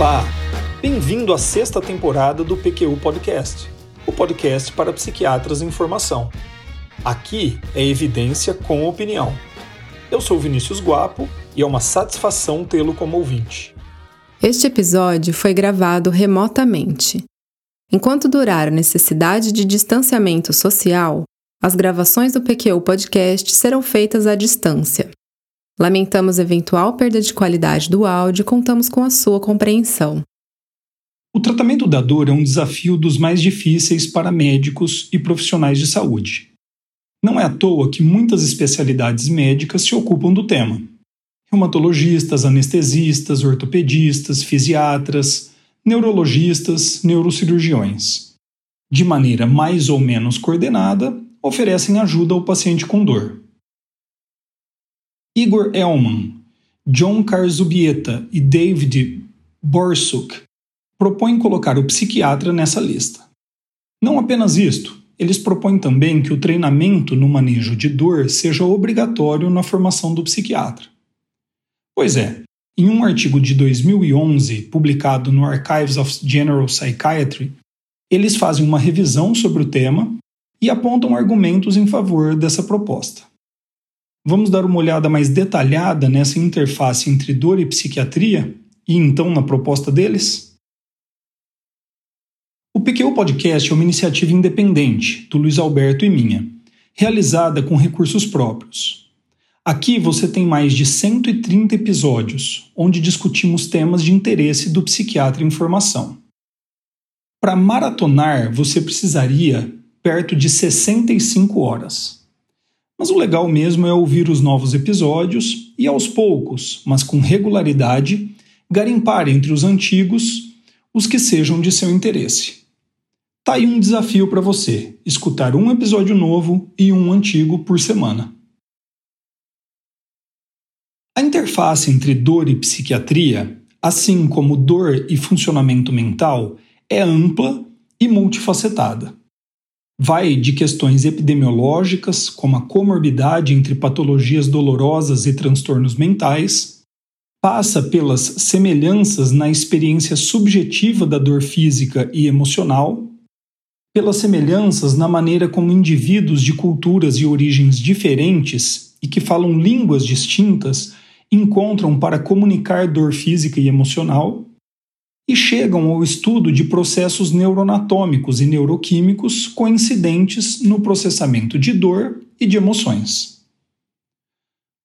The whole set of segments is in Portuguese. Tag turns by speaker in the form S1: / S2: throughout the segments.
S1: Olá! Bem-vindo à sexta temporada do PQU Podcast, o podcast para psiquiatras em formação. Aqui é evidência com opinião. Eu sou Vinícius Guapo e é uma satisfação tê-lo como ouvinte.
S2: Este episódio foi gravado remotamente. Enquanto durar a necessidade de distanciamento social, as gravações do PQU Podcast serão feitas à distância. Lamentamos eventual perda de qualidade do áudio e contamos com a sua compreensão.
S1: O tratamento da dor é um desafio dos mais difíceis para médicos e profissionais de saúde. Não é à toa que muitas especialidades médicas se ocupam do tema. Reumatologistas, anestesistas, ortopedistas, fisiatras, neurologistas, neurocirurgiões. De maneira mais ou menos coordenada, oferecem ajuda ao paciente com dor. Igor Elman, John Karzubieta e David Borsuk propõem colocar o psiquiatra nessa lista. Não apenas isto, eles propõem também que o treinamento no manejo de dor seja obrigatório na formação do psiquiatra. Pois é, em um artigo de 2011 publicado no Archives of General Psychiatry, eles fazem uma revisão sobre o tema e apontam argumentos em favor dessa proposta. Vamos dar uma olhada mais detalhada nessa interface entre dor e psiquiatria e então na proposta deles? O PQ Podcast é uma iniciativa independente do Luiz Alberto e minha, realizada com recursos próprios. Aqui você tem mais de 130 episódios, onde discutimos temas de interesse do psiquiatra em formação. Para maratonar, você precisaria perto de 65 horas. Mas o legal mesmo é ouvir os novos episódios e, aos poucos, mas com regularidade, garimpar entre os antigos os que sejam de seu interesse. Tá aí um desafio para você: escutar um episódio novo e um antigo por semana. A interface entre dor e psiquiatria, assim como dor e funcionamento mental, é ampla e multifacetada vai de questões epidemiológicas, como a comorbidade entre patologias dolorosas e transtornos mentais, passa pelas semelhanças na experiência subjetiva da dor física e emocional, pelas semelhanças na maneira como indivíduos de culturas e origens diferentes e que falam línguas distintas encontram para comunicar dor física e emocional e chegam ao estudo de processos neuroanatômicos e neuroquímicos coincidentes no processamento de dor e de emoções.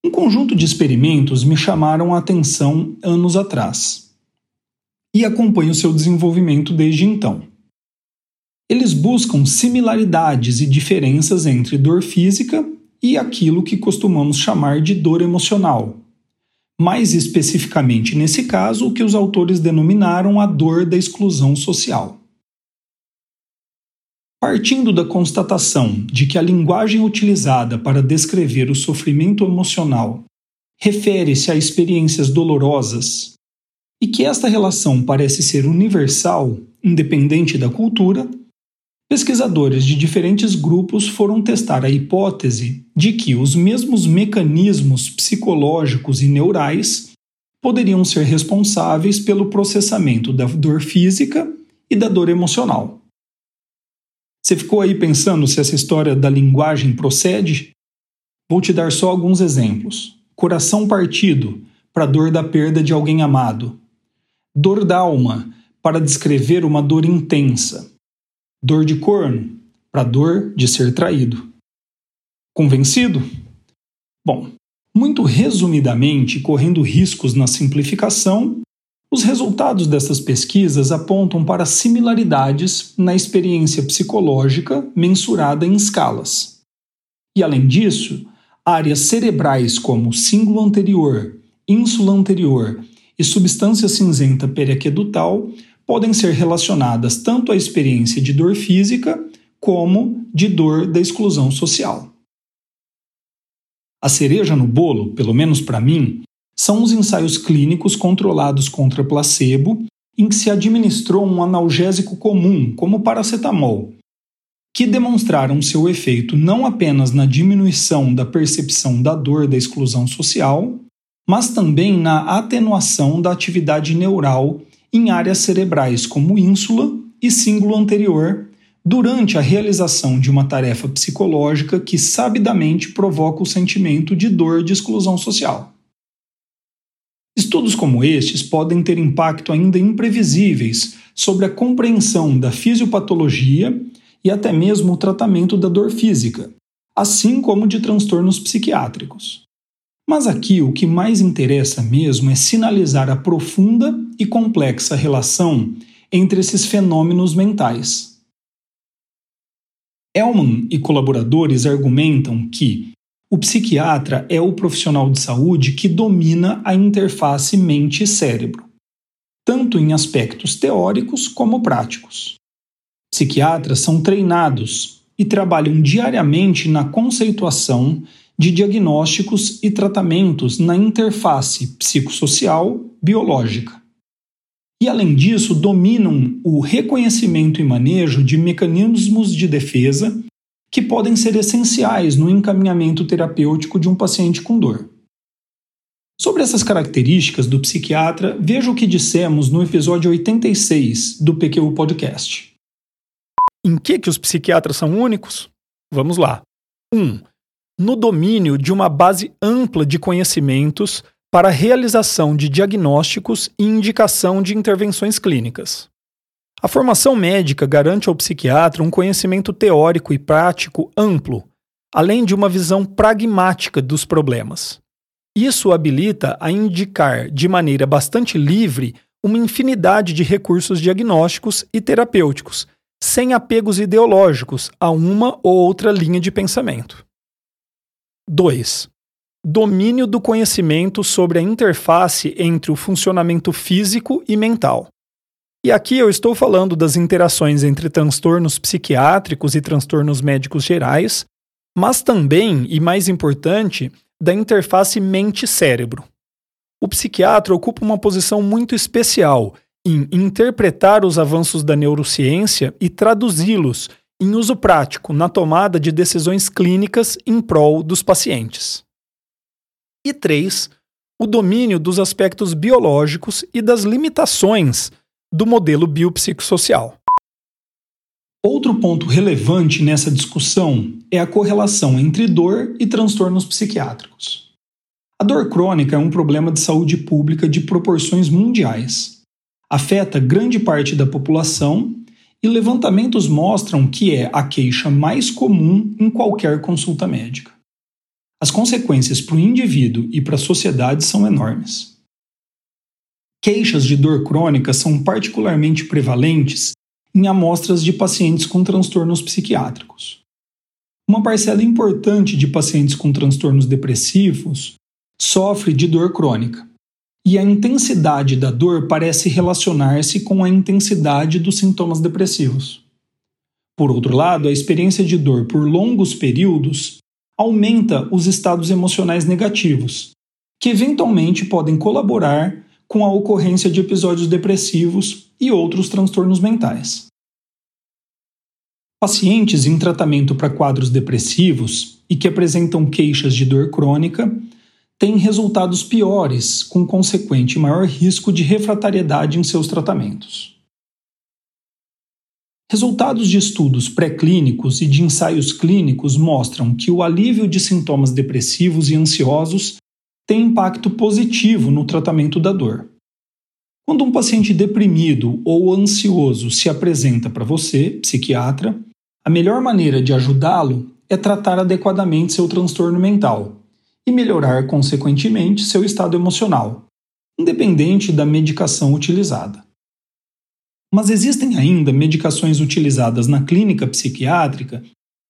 S1: Um conjunto de experimentos me chamaram a atenção anos atrás e acompanho seu desenvolvimento desde então. Eles buscam similaridades e diferenças entre dor física e aquilo que costumamos chamar de dor emocional, mais especificamente nesse caso, o que os autores denominaram a dor da exclusão social. Partindo da constatação de que a linguagem utilizada para descrever o sofrimento emocional refere-se a experiências dolorosas e que esta relação parece ser universal, independente da cultura, Pesquisadores de diferentes grupos foram testar a hipótese de que os mesmos mecanismos psicológicos e neurais poderiam ser responsáveis pelo processamento da dor física e da dor emocional. Você ficou aí pensando se essa história da linguagem procede? Vou te dar só alguns exemplos. Coração partido, para dor da perda de alguém amado. Dor da alma, para descrever uma dor intensa Dor de corno, para dor de ser traído. Convencido? Bom, muito resumidamente, correndo riscos na simplificação, os resultados dessas pesquisas apontam para similaridades na experiência psicológica mensurada em escalas. E além disso, áreas cerebrais como símbolo anterior, ínsula anterior e substância cinzenta periaquedutal podem ser relacionadas tanto à experiência de dor física como de dor da exclusão social. A cereja no bolo, pelo menos para mim, são os ensaios clínicos controlados contra placebo em que se administrou um analgésico comum, como paracetamol, que demonstraram seu efeito não apenas na diminuição da percepção da dor da exclusão social, mas também na atenuação da atividade neural em áreas cerebrais como ínsula e cíngulo anterior durante a realização de uma tarefa psicológica que sabidamente provoca o sentimento de dor de exclusão social. Estudos como estes podem ter impacto ainda imprevisíveis sobre a compreensão da fisiopatologia e até mesmo o tratamento da dor física, assim como de transtornos psiquiátricos. Mas aqui o que mais interessa mesmo é sinalizar a profunda e complexa relação entre esses fenômenos mentais. Elman e colaboradores argumentam que o psiquiatra é o profissional de saúde que domina a interface mente-cérebro, tanto em aspectos teóricos como práticos. Psiquiatras são treinados e trabalham diariamente na conceituação de diagnósticos e tratamentos na interface psicossocial biológica. E, além disso, dominam o reconhecimento e manejo de mecanismos de defesa que podem ser essenciais no encaminhamento terapêutico de um paciente com dor. Sobre essas características do psiquiatra, veja o que dissemos no episódio 86 do PQ Podcast.
S3: Em que, que os psiquiatras são únicos? Vamos lá. 1. Um, no domínio de uma base ampla de conhecimentos para a realização de diagnósticos e indicação de intervenções clínicas. A formação médica garante ao psiquiatra um conhecimento teórico e prático amplo, além de uma visão pragmática dos problemas. Isso habilita a indicar de maneira bastante livre uma infinidade de recursos diagnósticos e terapêuticos, sem apegos ideológicos a uma ou outra linha de pensamento. 2. Domínio do conhecimento sobre a interface entre o funcionamento físico e mental. E aqui eu estou falando das interações entre transtornos psiquiátricos e transtornos médicos gerais, mas também, e mais importante, da interface mente-cérebro. O psiquiatra ocupa uma posição muito especial em interpretar os avanços da neurociência e traduzi-los em uso prático na tomada de decisões clínicas em prol dos pacientes. E 3. O domínio dos aspectos biológicos e das limitações do modelo biopsicossocial.
S1: Outro ponto relevante nessa discussão é a correlação entre dor e transtornos psiquiátricos. A dor crônica é um problema de saúde pública de proporções mundiais. Afeta grande parte da população e levantamentos mostram que é a queixa mais comum em qualquer consulta médica. As consequências para o indivíduo e para a sociedade são enormes. Queixas de dor crônica são particularmente prevalentes em amostras de pacientes com transtornos psiquiátricos. Uma parcela importante de pacientes com transtornos depressivos sofre de dor crônica, e a intensidade da dor parece relacionar-se com a intensidade dos sintomas depressivos. Por outro lado, a experiência de dor por longos períodos aumenta os estados emocionais negativos, que eventualmente podem colaborar com a ocorrência de episódios depressivos e outros transtornos mentais. Pacientes em tratamento para quadros depressivos e que apresentam queixas de dor crônica têm resultados piores, com consequente maior risco de refratariedade em seus tratamentos. Resultados de estudos pré-clínicos e de ensaios clínicos mostram que o alívio de sintomas depressivos e ansiosos tem impacto positivo no tratamento da dor. Quando um paciente deprimido ou ansioso se apresenta para você, psiquiatra, a melhor maneira de ajudá-lo é tratar adequadamente seu transtorno mental, e melhorar, consequentemente, seu estado emocional, independente da medicação utilizada. Mas existem ainda medicações utilizadas na clínica psiquiátrica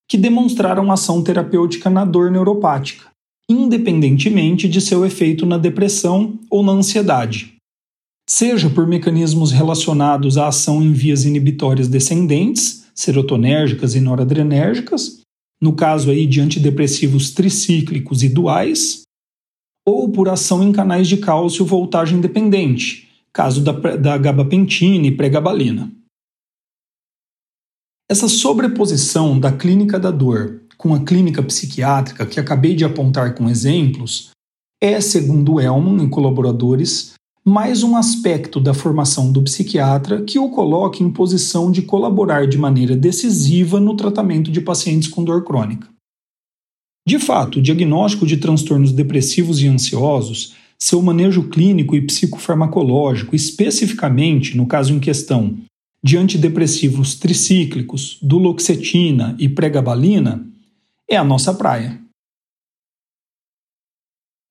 S1: que demonstraram ação terapêutica na dor neuropática, independentemente de seu efeito na depressão ou na ansiedade, seja por mecanismos relacionados à ação em vias inibitórias descendentes, serotonérgicas e noradrenérgicas, no caso aí de antidepressivos tricíclicos e duais, ou por ação em canais de cálcio voltagem dependente, caso da, da gabapentina e pregabalina. Essa sobreposição da clínica da dor com a clínica psiquiátrica que acabei de apontar com exemplos é, segundo Elman e colaboradores, mais um aspecto da formação do psiquiatra que o coloca em posição de colaborar de maneira decisiva no tratamento de pacientes com dor crônica. De fato, o diagnóstico de transtornos depressivos e ansiosos, seu manejo clínico e psicofarmacológico, especificamente no caso em questão de antidepressivos tricíclicos, duloxetina e pregabalina, é a nossa praia.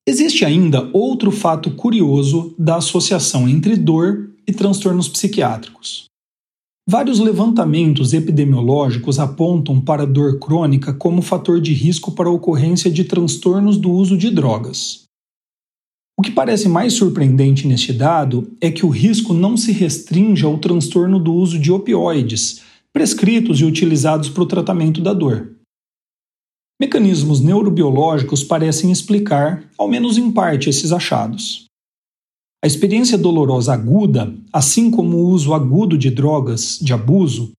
S1: Existe ainda outro fato curioso da associação entre dor e transtornos psiquiátricos. Vários levantamentos epidemiológicos apontam para dor crônica como fator de risco para a ocorrência de transtornos do uso de drogas. O que parece mais surpreendente neste dado é que o risco não se restringe ao transtorno do uso de opioides, prescritos e utilizados para o tratamento da dor. Mecanismos neurobiológicos parecem explicar, ao menos em parte, esses achados. A experiência dolorosa aguda, assim como o uso agudo de drogas de abuso,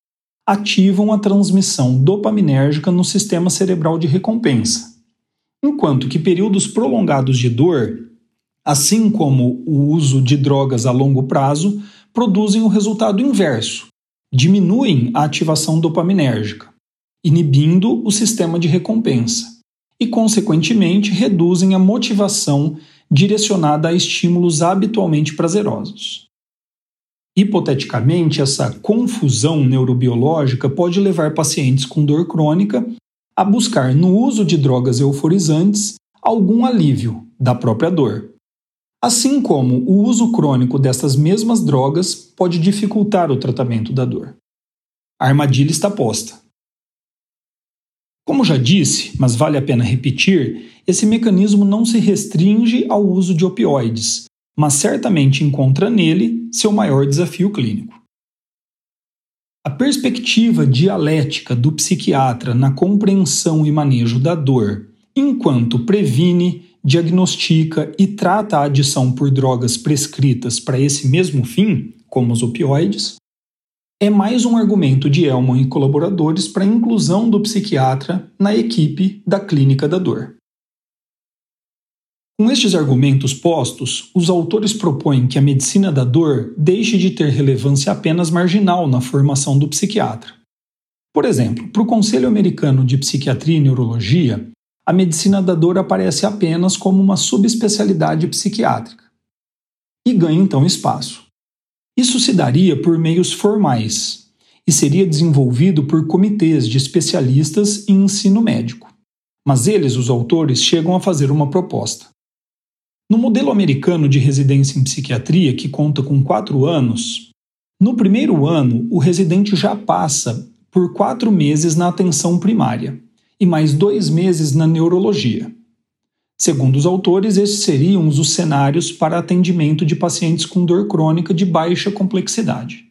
S1: ativam a transmissão dopaminérgica no sistema cerebral de recompensa, enquanto que períodos prolongados de dor, assim como o uso de drogas a longo prazo, produzem o resultado inverso, diminuem a ativação dopaminérgica inibindo o sistema de recompensa e, consequentemente, reduzem a motivação direcionada a estímulos habitualmente prazerosos. Hipoteticamente, essa confusão neurobiológica pode levar pacientes com dor crônica a buscar no uso de drogas euforizantes algum alívio da própria dor. Assim como o uso crônico dessas mesmas drogas pode dificultar o tratamento da dor. A armadilha está posta. Como já disse, mas vale a pena repetir, esse mecanismo não se restringe ao uso de opioides, mas certamente encontra nele seu maior desafio clínico. A perspectiva dialética do psiquiatra na compreensão e manejo da dor, enquanto previne, diagnostica e trata a adição por drogas prescritas para esse mesmo fim, como os opioides, é mais um argumento de Elman e colaboradores para a inclusão do psiquiatra na equipe da Clínica da Dor. Com estes argumentos postos, os autores propõem que a medicina da dor deixe de ter relevância apenas marginal na formação do psiquiatra. Por exemplo, para o Conselho Americano de Psiquiatria e Neurologia, a medicina da dor aparece apenas como uma subespecialidade psiquiátrica e ganha então espaço. Isso se daria por meios formais e seria desenvolvido por comitês de especialistas em ensino médico. Mas eles, os autores, chegam a fazer uma proposta. No modelo americano de residência em psiquiatria, que conta com quatro anos, no primeiro ano o residente já passa por quatro meses na atenção primária e mais dois meses na neurologia. Segundo os autores, esses seriam os cenários para atendimento de pacientes com dor crônica de baixa complexidade.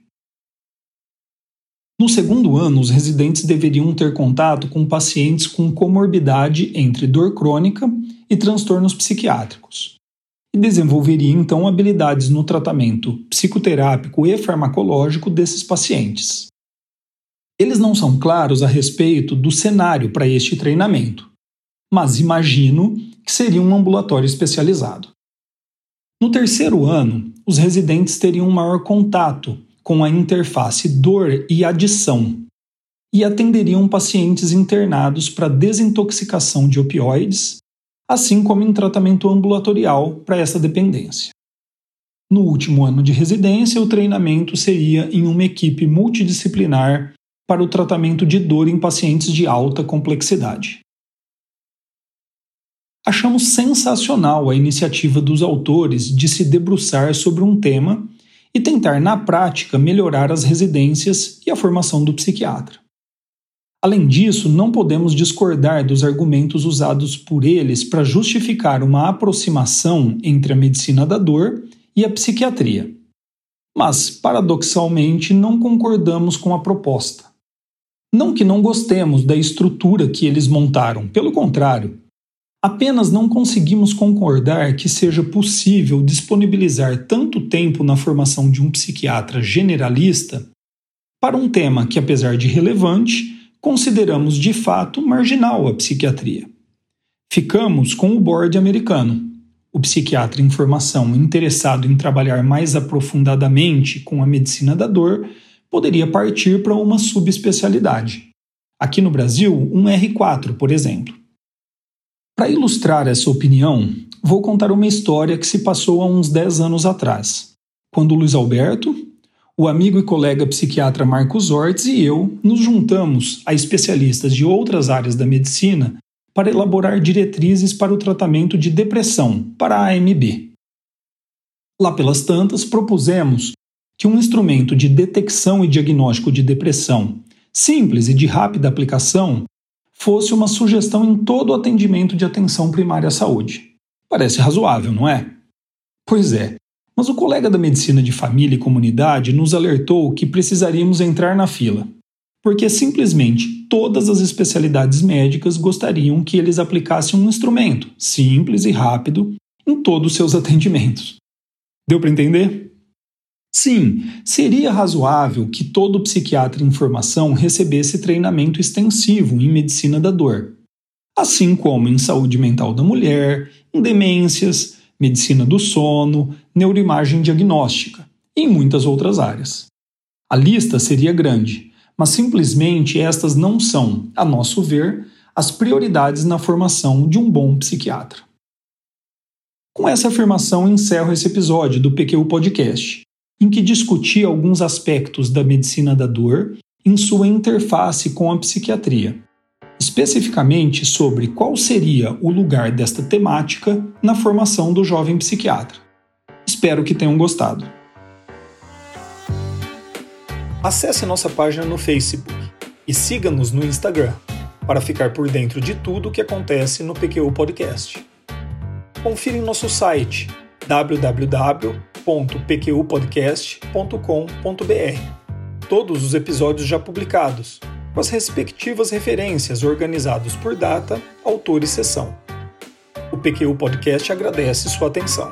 S1: No segundo ano, os residentes deveriam ter contato com pacientes com comorbidade entre dor crônica e transtornos psiquiátricos, e desenvolveriam então habilidades no tratamento psicoterápico e farmacológico desses pacientes. Eles não são claros a respeito do cenário para este treinamento, mas imagino que seria um ambulatório especializado. No terceiro ano, os residentes teriam maior contato com a interface dor e adição e atenderiam pacientes internados para desintoxicação de opioides, assim como em tratamento ambulatorial para essa dependência. No último ano de residência, o treinamento seria em uma equipe multidisciplinar para o tratamento de dor em pacientes de alta complexidade. Achamos sensacional a iniciativa dos autores de se debruçar sobre um tema e tentar, na prática, melhorar as residências e a formação do psiquiatra. Além disso, não podemos discordar dos argumentos usados por eles para justificar uma aproximação entre a medicina da dor e a psiquiatria. Mas, paradoxalmente, não concordamos com a proposta. Não que não gostemos da estrutura que eles montaram, pelo contrário, Apenas não conseguimos concordar que seja possível disponibilizar tanto tempo na formação de um psiquiatra generalista para um tema que, apesar de relevante, consideramos de fato marginal à psiquiatria. Ficamos com o board americano, o psiquiatra em formação interessado em trabalhar mais aprofundadamente com a medicina da dor poderia partir para uma subespecialidade. Aqui no Brasil, um R4, por exemplo. Para ilustrar essa opinião, vou contar uma história que se passou há uns 10 anos atrás, quando Luiz Alberto, o amigo e colega psiquiatra Marcos Ortiz e eu nos juntamos a especialistas de outras áreas da medicina para elaborar diretrizes para o tratamento de depressão, para a AMB. Lá pelas tantas, propusemos que um instrumento de detecção e diagnóstico de depressão, simples e de rápida aplicação, fosse uma sugestão em todo o atendimento de atenção primária à saúde. Parece razoável, não é? Pois é, mas o colega da medicina de família e comunidade nos alertou que precisaríamos entrar na fila porque simplesmente todas as especialidades médicas gostariam que eles aplicassem um instrumento simples e rápido em todos os seus atendimentos. Deu para entender? Sim, seria razoável que todo psiquiatra em formação recebesse treinamento extensivo em medicina da dor, assim como em saúde mental da mulher, em demências, medicina do sono, neuroimagem diagnóstica e em muitas outras áreas. A lista seria grande, mas simplesmente estas não são, a nosso ver, as prioridades na formação de um bom psiquiatra. Com essa afirmação, encerro esse episódio do PQ Podcast, em que discuti alguns aspectos da medicina da dor em sua interface com a psiquiatria, especificamente sobre qual seria o lugar desta temática na formação do jovem psiquiatra. Espero que tenham gostado. Acesse nossa página no Facebook e siga-nos no Instagram para ficar por dentro de tudo o que acontece no PQU Podcast. Confira em nosso site www.pqpodcast.com.br todos os episódios já publicados, com as respectivas referências organizados por data, autor e sessão. O PQU Podcast agradece sua atenção.